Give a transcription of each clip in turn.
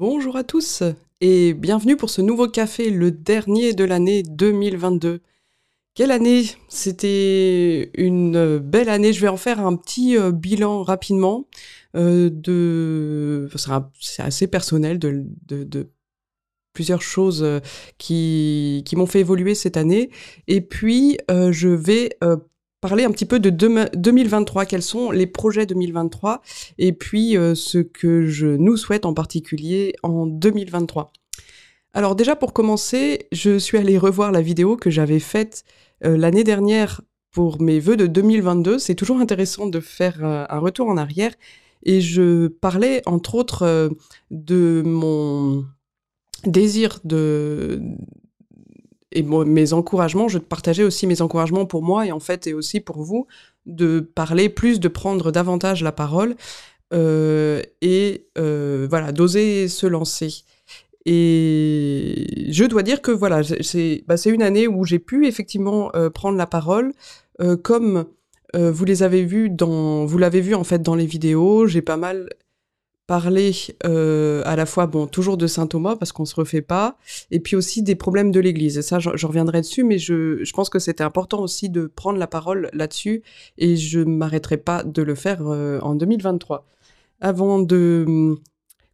Bonjour à tous et bienvenue pour ce nouveau café, le dernier de l'année 2022. Quelle année C'était une belle année. Je vais en faire un petit euh, bilan rapidement. Euh, de... C'est assez personnel de, plusieurs choses euh, qui m'ont fait évoluer cette année. Et puis, je vais parler un petit peu de 2023, quels sont les projets 2023 et puis euh, ce que je nous souhaite en particulier en 2023. Alors déjà pour commencer, je suis allée revoir la vidéo que j'avais faite euh, l'année dernière pour mes vœux de 2022. C'est toujours intéressant de faire euh, un retour en arrière et je parlais entre autres de mon désir de et mes encouragements, je partageais aussi mes encouragements pour moi et en fait et aussi pour vous de parler plus, de prendre davantage la parole euh, et euh, voilà d'oser se lancer. Et je dois dire que voilà c'est bah, une année où j'ai pu effectivement euh, prendre la parole comme vous les avez vus dans vous l'avez vu en fait dans les vidéos. J'ai pas mal parler euh, à la fois, bon, toujours de saint Thomas parce qu'on se refait pas, et puis aussi des problèmes de l'Église. Et ça, je, reviendrai dessus, mais je, je pense que c'était important aussi de prendre la parole là-dessus, et je m'arrêterai pas de le faire euh, en 2023. Avant de hum,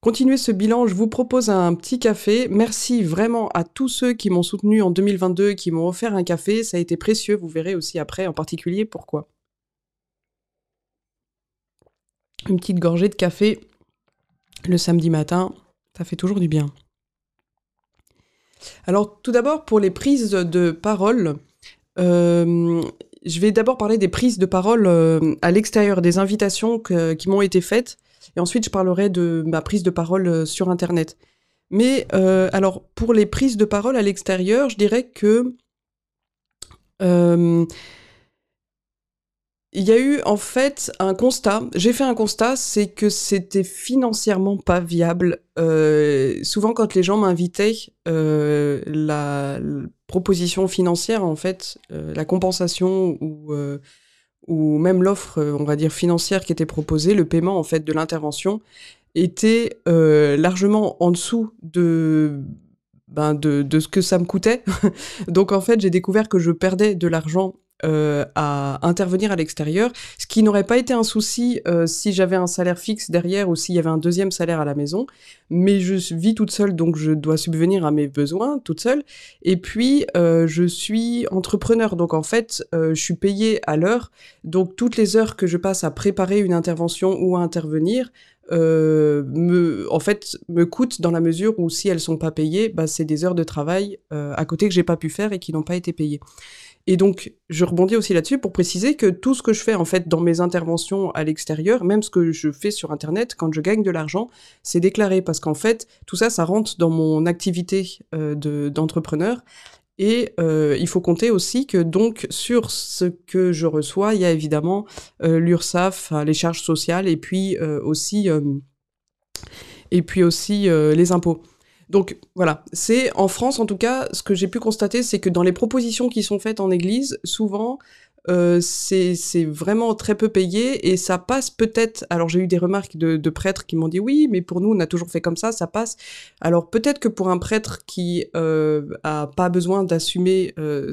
continuer ce bilan, je vous propose un petit café. Merci vraiment à tous ceux qui m'ont soutenu en 2022, qui m'ont offert un café. Ça a été précieux, vous verrez aussi après en particulier pourquoi. Une petite gorgée de café le samedi matin, ça fait toujours du bien. Alors tout d'abord pour les prises de parole, euh, je vais d'abord parler des prises de parole euh, à l'extérieur, des invitations qui m'ont été faites, et ensuite je parlerai de ma prise de parole euh, sur Internet. Mais alors pour les prises de parole à l'extérieur, je dirais que il y a eu en fait un constat. J'ai fait un constat, c'est que c'était financièrement pas viable. Euh, souvent, quand les gens m'invitaient, euh, la, proposition financière, en fait, euh, la compensation ou même l'offre, on va dire financière qui était proposée, le paiement en fait de l'intervention, était largement en dessous de ben de ce que ça me coûtait. Donc en fait, j'ai découvert que je perdais de l'argent euh, à intervenir à l'extérieur, ce qui n'aurait pas été un souci euh, si j'avais un salaire fixe derrière ou s'il y avait un deuxième salaire à la maison. Mais je vis toute seule, donc je dois subvenir à mes besoins toute seule. Et puis, euh, je suis entrepreneur, donc en fait, je suis payée à l'heure. Donc toutes les heures que je passe à préparer une intervention ou à intervenir, euh, me, en fait, me coûtent dans la mesure où si elles sont pas payées, bah, c'est des heures de travail euh, à côté que j'ai pas pu faire et qui n'ont pas été payées. Et donc, je rebondis aussi là-dessus pour préciser que tout ce que je fais en fait dans mes interventions à l'extérieur, même ce que je fais sur Internet, quand je gagne de l'argent, c'est déclaré parce qu'en fait, tout ça, ça rentre dans mon activité euh, d'entrepreneur. et euh, il faut compter aussi que donc sur ce que je reçois, il y a évidemment euh, l'URSSAF, les charges sociales et puis euh, aussi et puis aussi les impôts. Donc voilà, c'est en France en tout cas, ce que j'ai pu constater, c'est que dans les propositions qui sont faites en Église, souvent euh, c'est vraiment très peu payé et ça passe peut-être. Alors j'ai eu des remarques de, prêtres qui m'ont dit oui, mais pour nous on a toujours fait comme ça, ça passe. Alors peut-être que pour un prêtre qui euh, a pas besoin d'assumer euh,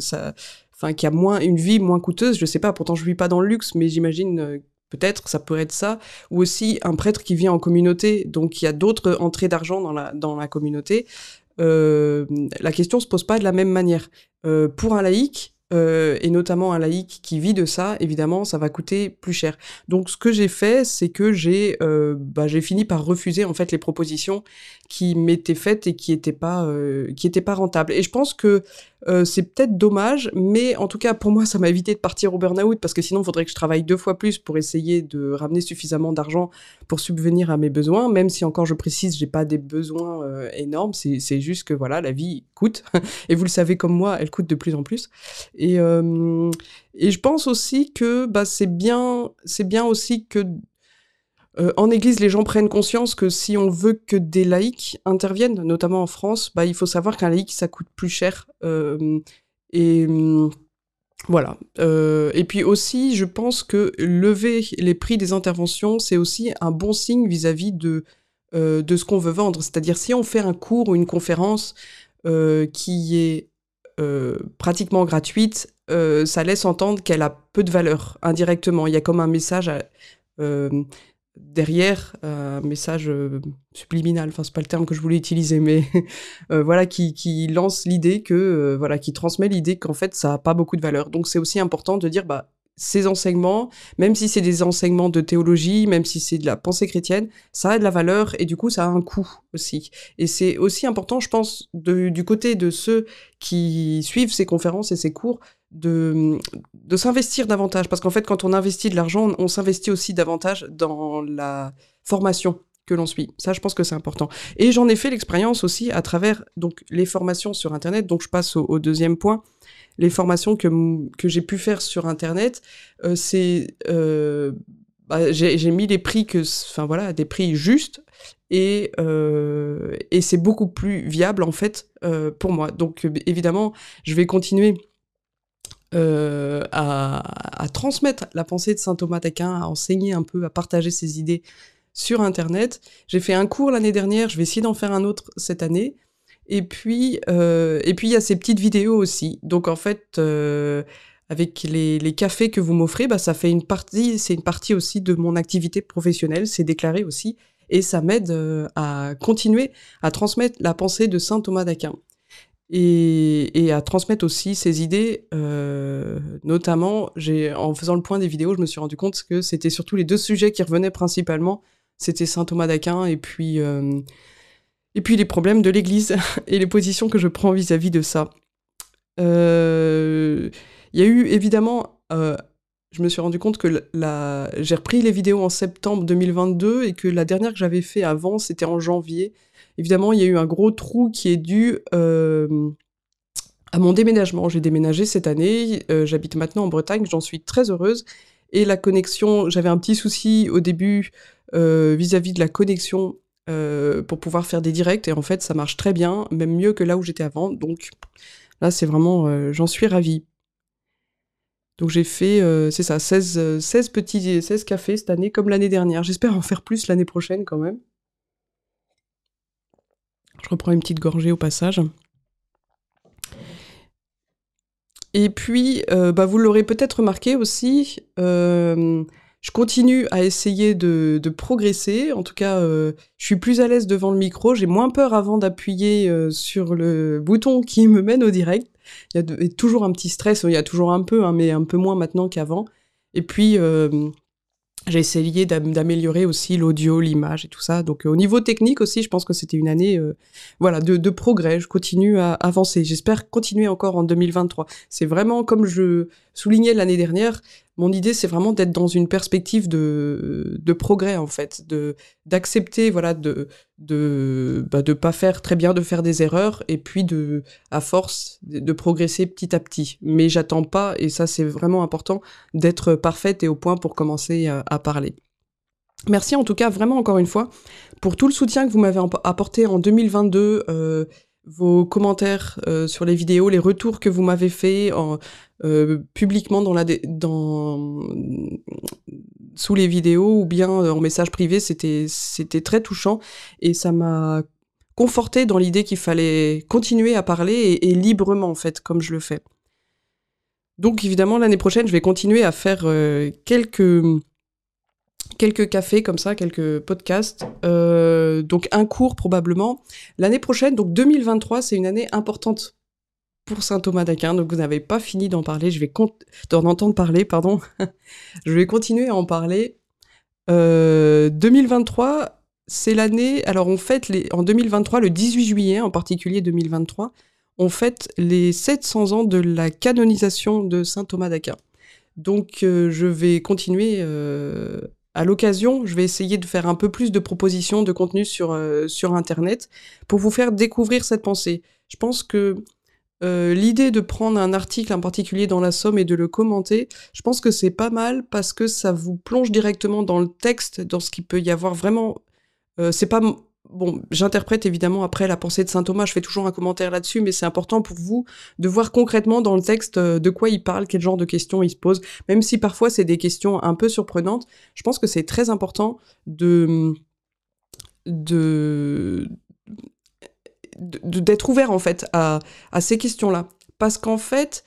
enfin qui a moins une vie moins coûteuse, je sais pas. Pourtant je vis pas dans le luxe, mais j'imagine euh, peut-être ça pourrait être ça, ou aussi un prêtre qui vient en communauté, donc il y a d'autres entrées d'argent dans la, dans la communauté, euh, la question se pose pas de la même manière. Euh, pour un laïc, euh, et notamment un laïc qui vit de ça, évidemment, ça va coûter plus cher. Donc, ce que j'ai fait, c'est que j'ai euh, bah, fini par refuser en fait les propositions qui m'étaient faites et qui étaient pas euh, pas rentables. Et je pense que c'est peut-être dommage, mais en tout cas pour moi, ça m'a évité de partir au burn-out parce que sinon, il faudrait que je travaille deux fois plus pour essayer de ramener suffisamment d'argent pour subvenir à mes besoins. Même si encore, je précise, j'ai pas des besoins énormes. C'est juste que voilà, la vie coûte et vous le savez comme moi, elle coûte de plus en plus. Et euh, et je pense aussi que bah c'est bien, c'est bien aussi que euh, en Église, les gens prennent conscience que si on veut que des laïcs interviennent, notamment en France, bah, il faut savoir qu'un laïc, ça coûte plus cher. Euh, et hum, voilà. Et puis aussi, je pense que lever les prix des interventions, c'est aussi un bon signe vis-à-vis de de ce qu'on veut vendre. C'est-à-dire si on fait un cours ou une conférence qui est pratiquement gratuite, ça laisse entendre qu'elle a peu de valeur indirectement. Il y a comme un message derrière un message subliminal, enfin c'est pas le terme que je voulais utiliser, mais voilà qui, qui lance l'idée que voilà qui transmet l'idée qu'en fait ça a pas beaucoup de valeur. Donc c'est aussi important de dire bah ces enseignements, même si c'est des enseignements de théologie, même si c'est de la pensée chrétienne, ça a de la valeur et du coup ça a un coût aussi. Et c'est aussi important, je pense, du côté de ceux qui suivent ces conférences et ces cours, de, de s'investir davantage. Parce qu'en fait, quand on investit de l'argent, on, s'investit aussi davantage dans la formation que l'on suit. Ça, je pense que c'est important. Et j'en ai fait l'expérience aussi à travers donc les formations sur Internet. Donc, je passe au deuxième point les formations que, que j'ai pu faire sur Internet, euh, c'est euh, bah, j'ai mis les prix que, enfin voilà, des prix justes et, euh, et c'est beaucoup plus viable en fait pour moi. Donc évidemment, je vais continuer à, à, transmettre la pensée de saint Thomas d'Aquin, à enseigner un peu, à partager ses idées sur Internet. J'ai fait un cours l'année dernière, je vais essayer d'en faire un autre cette année. Et puis, euh, et puis il y a ces petites vidéos aussi. Donc en fait, euh, avec les, les, cafés que vous m'offrez, bah, ça fait une partie, c'est une partie aussi de mon activité professionnelle, c'est déclaré aussi, et ça m'aide euh, à continuer à transmettre la pensée de saint Thomas d'Aquin. Et, et, à transmettre aussi ses idées, euh, notamment, j'ai, en faisant le point des vidéos, je me suis rendu compte que c'était surtout les deux sujets qui revenaient principalement, c'était saint Thomas d'Aquin et puis euh, et puis les problèmes de l'Église et les positions que je prends vis-à-vis de ça. Euh, il y a eu évidemment, euh, je me suis rendu compte que la, j'ai repris les vidéos en septembre 2022 et que la dernière que j'avais fait avant, c'était en janvier. Évidemment, il y a eu un gros trou qui est dû euh, à mon déménagement. J'ai déménagé cette année, j'habite maintenant en Bretagne, j'en suis très heureuse. Et la connexion, j'avais un petit souci au début vis-à-vis -vis de la connexion euh, pour pouvoir faire des directs. Et en fait, ça marche très bien, même mieux que là où j'étais avant. Donc là, c'est vraiment, euh, j'en suis ravie. Donc j'ai fait, euh, c'est ça, 16, 16 petits 16 cafés cette année, comme l'année dernière. J'espère en faire plus l'année prochaine quand même. Je reprends une petite gorgée au passage. Et puis, bah, vous l'aurez peut-être remarqué aussi, je continue à essayer de, progresser. En tout cas, euh, je suis plus à l'aise devant le micro. J'ai moins peur avant d'appuyer euh, sur le bouton qui me mène au direct. Il y a, toujours un petit stress. Il y a toujours un peu, hein, mais un peu moins maintenant qu'avant. Et puis, euh, j'ai essayé d'améliorer aussi l'audio, l'image et tout ça. Donc au niveau technique aussi, je pense que c'était une année voilà de, de, progrès. Je continue à avancer. J'espère continuer encore en 2023. C'est vraiment comme je soulignais l'année dernière, mon idée, c'est vraiment d'être dans une perspective de, progrès, en fait, d'accepter, voilà, de bah, de pas faire très bien, de faire des erreurs, et puis de, à force, de, progresser petit à petit. Mais j'attends pas, et ça c'est vraiment important, d'être parfaite et au point pour commencer à, parler. Merci en tout cas vraiment encore une fois pour tout le soutien que vous m'avez apporté en 2022. Euh, vos commentaires euh, sur les vidéos, les retours que vous m'avez fait en, euh, publiquement dans la dans sous les vidéos ou bien en message privé, c'était c'était très touchant et ça m'a conforté dans l'idée qu'il fallait continuer à parler et, librement en fait comme je le fais. Donc évidemment l'année prochaine, je vais continuer à faire euh, quelques quelques cafés comme ça, quelques podcasts, donc un cours probablement. L'année prochaine, donc 2023, c'est une année importante pour saint Thomas d'Aquin. Donc vous n'avez pas fini d'en parler, je vais d'en entendre parler, pardon. je vais continuer à en parler. 2023, euh, c'est l'année. Alors on fête les, en 2023, le 18 juillet en particulier 2023, on fête les 700 ans de la canonisation de saint Thomas d'Aquin. Donc euh, je vais continuer euh, à l'occasion, je vais essayer de faire un peu plus de propositions de contenu sur, sur Internet pour vous faire découvrir cette pensée. Je pense que euh, l'idée de prendre un article en particulier dans la Somme et de le commenter, je pense que c'est pas mal parce que ça vous plonge directement dans le texte, dans ce qu'il peut y avoir vraiment. Euh, c'est pas bon, j'interprète évidemment après la pensée de saint Thomas, je fais toujours un commentaire là-dessus, mais c'est important pour vous de voir concrètement dans le texte euh, de quoi il parle, quel genre de questions il se pose, même si parfois c'est des questions un peu surprenantes. Je pense que c'est très important de d'être ouvert en fait à ces questions-là. Parce qu'en fait,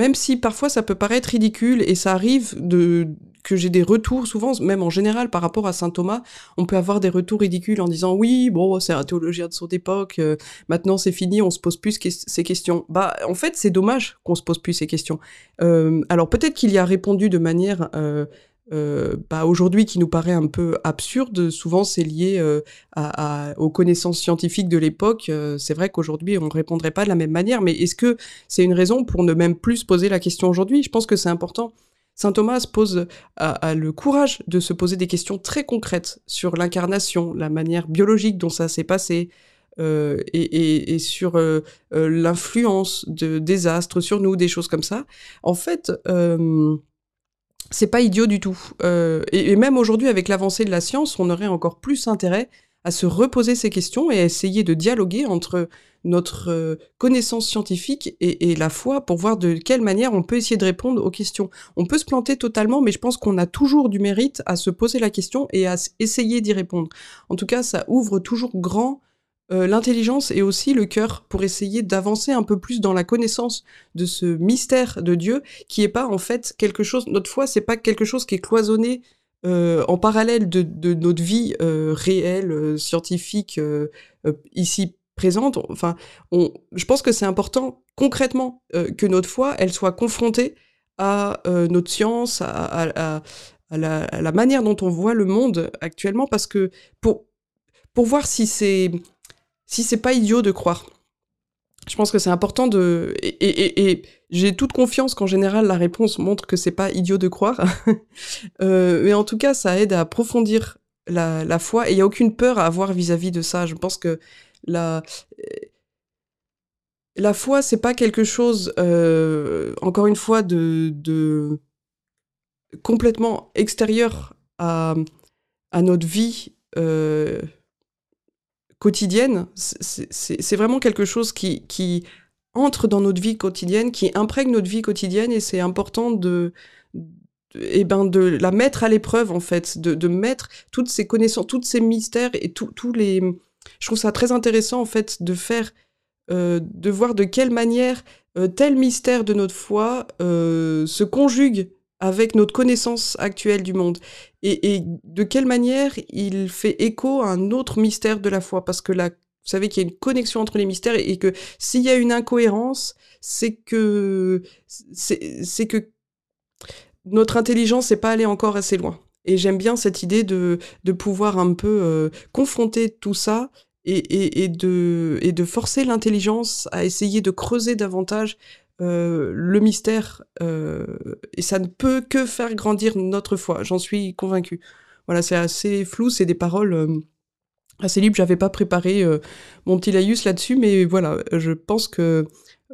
même si parfois ça peut paraître ridicule et ça arrive de que j'ai des retours souvent, même en général par rapport à saint Thomas, on peut avoir des retours ridicules en disant oui, bon, c'est un théologien de son époque, euh, maintenant c'est fini, on se pose plus ces questions. Bah, en fait, c'est dommage qu'on se pose plus ces questions. Euh, alors peut-être qu'il y a répondu de manière euh, euh, bah, aujourd'hui qui nous paraît un peu absurde. Souvent, c'est lié euh, à, aux connaissances scientifiques de l'époque. Euh, c'est vrai qu'aujourd'hui, on ne répondrait pas de la même manière, mais est-ce que c'est une raison pour ne même plus se poser la question aujourd'hui? Je pense que c'est important. Saint Thomas pose a, le courage de se poser des questions très concrètes sur l'incarnation, la manière biologique dont ça s'est passé, euh, et, et, et, sur euh, l'influence de désastres sur nous, des choses comme ça. En fait, euh, c'est pas idiot du tout. Euh, et, même aujourd'hui, avec l'avancée de la science, on aurait encore plus intérêt à se reposer ces questions et à essayer de dialoguer entre notre euh, connaissance scientifique et, la foi pour voir de quelle manière on peut essayer de répondre aux questions. On peut se planter totalement, mais je pense qu'on a toujours du mérite à se poser la question et à essayer d'y répondre. En tout cas, ça ouvre toujours grand euh, l'intelligence et aussi le cœur pour essayer d'avancer un peu plus dans la connaissance de ce mystère de Dieu qui est pas en fait quelque chose. Notre foi, c'est pas quelque chose qui est cloisonné euh, en parallèle de, notre vie euh, réelle, scientifique ici présente. Enfin, je pense que c'est important concrètement que notre foi, elle soit confrontée à notre science, à la, la, manière dont on voit le monde actuellement, parce que pour pour voir si c'est si c'est pas idiot de croire. Je pense que c'est important de et, j'ai toute confiance qu'en général la réponse montre que c'est pas idiot de croire, euh, mais en tout cas ça aide à approfondir la, foi et il y a aucune peur à avoir vis-à-vis de ça. Je pense que la la foi c'est pas quelque chose euh, encore une fois de, de complètement extérieur à, à notre vie. Euh, quotidienne. C'est vraiment quelque chose qui, qui entre dans notre vie quotidienne, qui imprègne notre vie quotidienne, et c'est important de, eh ben de la mettre à l'épreuve en fait, de, de, mettre toutes ces connaissances, tous ces mystères et tous les. Je trouve ça très intéressant en fait de faire, euh, de voir de quelle manière euh, tel mystère de notre foi euh, se conjugue avec notre connaissance actuelle du monde. Et, de quelle manière il fait écho à un autre mystère de la foi? Parce que là vous savez qu'il y a une connexion entre les mystères et, que s'il y a une incohérence c'est que c'est que notre intelligence n'est pas allée encore assez loin. Et j'aime bien cette idée de, de pouvoir un peu euh, confronter tout ça et, et, de, et de forcer l'intelligence à essayer de creuser davantage euh, le mystère, euh, et ça ne peut que faire grandir notre foi, j'en suis convaincu. Voilà, c'est assez flou, c'est des paroles euh, assez libres, j'avais pas préparé euh, mon petit laïus là-dessus, mais voilà, je pense que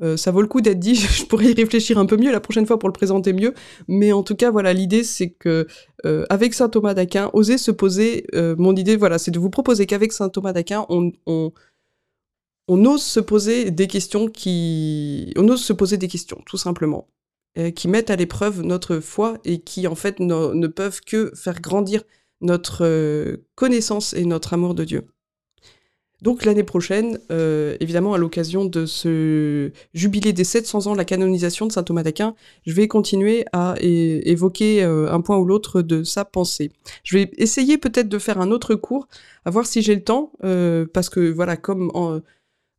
euh, ça vaut le coup d'être dit, je pourrais y réfléchir un peu mieux la prochaine fois pour le présenter mieux, mais en tout cas, voilà, l'idée c'est que avec saint Thomas d'Aquin, oser se poser, mon idée, voilà, c'est de vous proposer qu'avec saint Thomas d'Aquin, on, on on ose se poser des questions qui, on ose se poser des questions, tout simplement, euh, qui mettent à l'épreuve notre foi et qui en fait ne, peuvent que faire grandir notre euh, connaissance et notre amour de Dieu. Donc l'année prochaine, euh, évidemment à l'occasion de ce jubilé des 700 ans de la canonisation de saint Thomas d'Aquin, je vais continuer à évoquer un point ou l'autre de sa pensée. Je vais essayer peut-être de faire un autre cours, à voir si j'ai le temps, parce que voilà, comme en,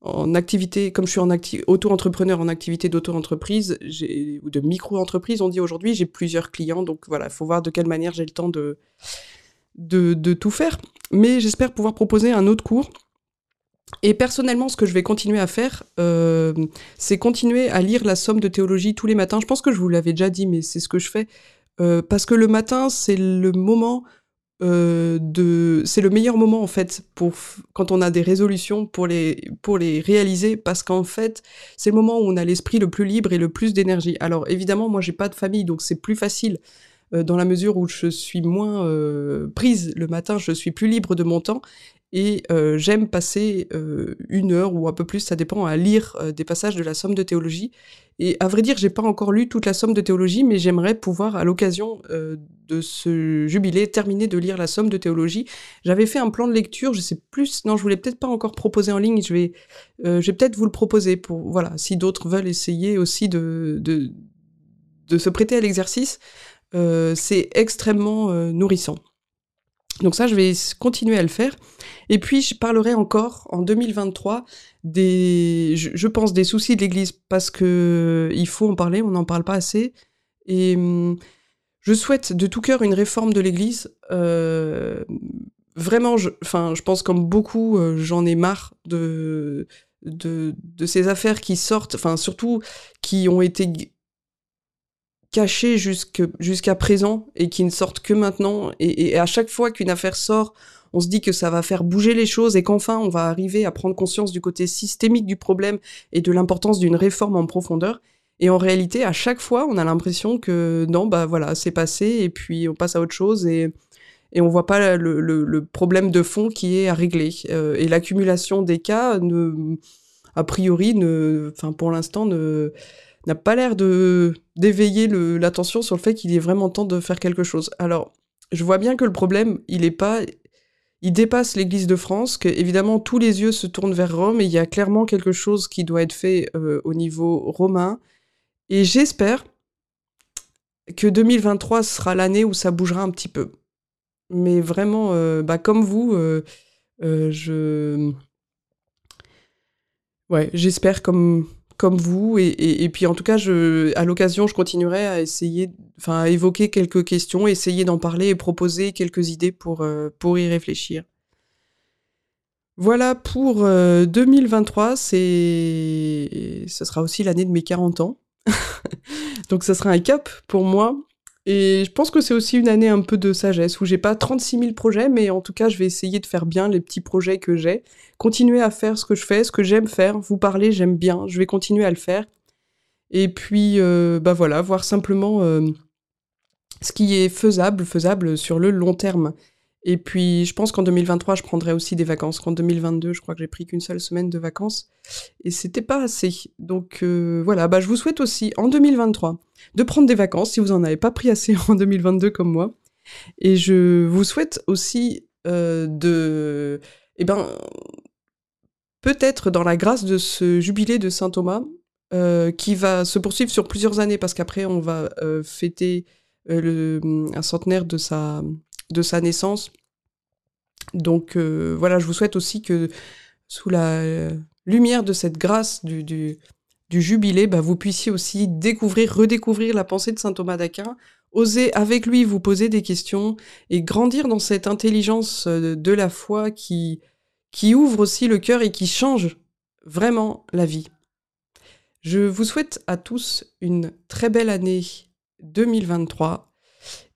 en activité, comme je suis en auto-entrepreneur en activité d'auto-entreprise ou de micro-entreprise, on dit aujourd'hui, j'ai plusieurs clients, donc voilà, il faut voir de quelle manière j'ai le temps de, tout faire. Mais j'espère pouvoir proposer un autre cours. Et personnellement, ce que je vais continuer à faire, euh, c'est continuer à lire la somme de théologie tous les matins. Je pense que je vous l'avais déjà dit, mais c'est ce que je fais. Euh, parce que le matin, c'est le moment euh, de c'est le meilleur moment en fait pour quand on a des résolutions pour les pour les réaliser parce qu'en fait c'est le moment où on a l'esprit le plus libre et le plus d'énergie. Alors évidemment moi j'ai pas de famille donc c'est plus facile dans la mesure où je suis moins prise le matin, je suis plus libre de mon temps et euh, j'aime passer euh, une heure ou un peu plus, ça dépend, à lire euh, des passages de la Somme de théologie. Et à vrai dire, j'ai pas encore lu toute la Somme de théologie, mais j'aimerais pouvoir, à l'occasion de ce jubilé, terminer de lire la Somme de théologie. J'avais fait un plan de lecture, je sais plus, non, je voulais peut-être pas encore proposer en ligne. Je vais, je vais peut-être vous le proposer pour, voilà, si d'autres veulent essayer aussi de, de, de se prêter à l'exercice. C'est extrêmement nourrissant. Donc ça, je vais continuer à le faire. Et puis, je parlerai encore en 2023 des, je, pense, des soucis de l'Église parce que il faut en parler, on n'en parle pas assez. Et hum, je souhaite de tout cœur une réforme de l'Église. Euh, vraiment, je, je pense comme beaucoup, euh, j'en ai marre de, de, de ces affaires qui sortent, enfin surtout qui ont été cachés jusqu'à présent et qui ne sortent que maintenant. Et, à chaque fois qu'une affaire sort, on se dit que ça va faire bouger les choses et qu'enfin on va arriver à prendre conscience du côté systémique du problème et de l'importance d'une réforme en profondeur. Et en réalité, à chaque fois, on a l'impression que non, bah voilà, c'est passé et puis on passe à autre chose et, et on voit pas le, problème de fond qui est à régler. Euh, et l'accumulation des cas, a priori, pour l'instant, ne n'a pas l'air d'éveiller l'attention sur le fait qu'il est vraiment temps de faire quelque chose. Alors, je vois bien que le problème, il est pas il dépasse l'Église de France, que évidemment tous les yeux se tournent vers Rome et il y a clairement quelque chose qui doit être fait euh, au niveau romain. Et j'espère que 2023 sera l'année où ça bougera un petit peu. Mais vraiment, euh, bah, comme vous, euh, je ouais, j'espère comme comme vous. Et, puis en tout cas, je, à l'occasion, je continuerai à essayer, enfin, à évoquer quelques questions, essayer d'en parler et proposer quelques idées pour, euh, pour y réfléchir. Voilà pour 2023, euh, c'est, ce sera aussi l'année de mes 40 ans. Donc ça sera un cap pour moi. Et je pense que c'est aussi une année un peu de sagesse où j'ai pas 36 000 projets, mais en tout cas, je vais essayer de faire bien les petits projets que j'ai, continuer à faire ce que je fais, ce que j'aime faire. Vous parler, j'aime bien, je vais continuer à le faire. Et puis, euh, bah voilà, voir simplement euh, ce qui est faisable, faisable sur le long terme. Et puis, je pense qu'en 2023, je prendrai aussi des vacances. Qu'en 2022, je crois que j'ai pris qu'une seule semaine de vacances. Et c'était pas assez. Donc euh, voilà, bah, je vous souhaite aussi, en 2023, de prendre des vacances si vous en avez pas pris assez en 2022 comme moi. Et je vous souhaite aussi euh, de. Eh ben. Peut-être dans la grâce de ce jubilé de Saint Thomas, euh, qui va se poursuivre sur plusieurs années, parce qu'après, on va fêter le, un centenaire de sa, de sa naissance. Donc euh, voilà, je vous souhaite aussi que sous la lumière de cette grâce du, du, jubilé, bah, vous puissiez aussi découvrir, redécouvrir la pensée de saint Thomas d'Aquin, oser avec lui vous poser des questions et grandir dans cette intelligence euh, de la foi qui, qui ouvre aussi le cœur et qui change vraiment la vie. Je vous souhaite à tous une très belle année 2023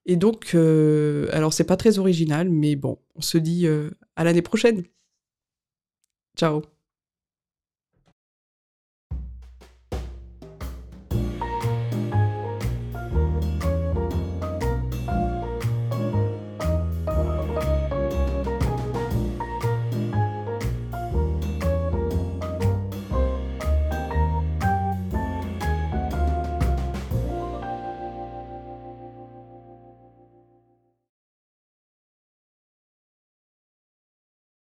et donc, euh, alors c'est pas très original, mais bon, on se dit euh, à l'année prochaine. Ciao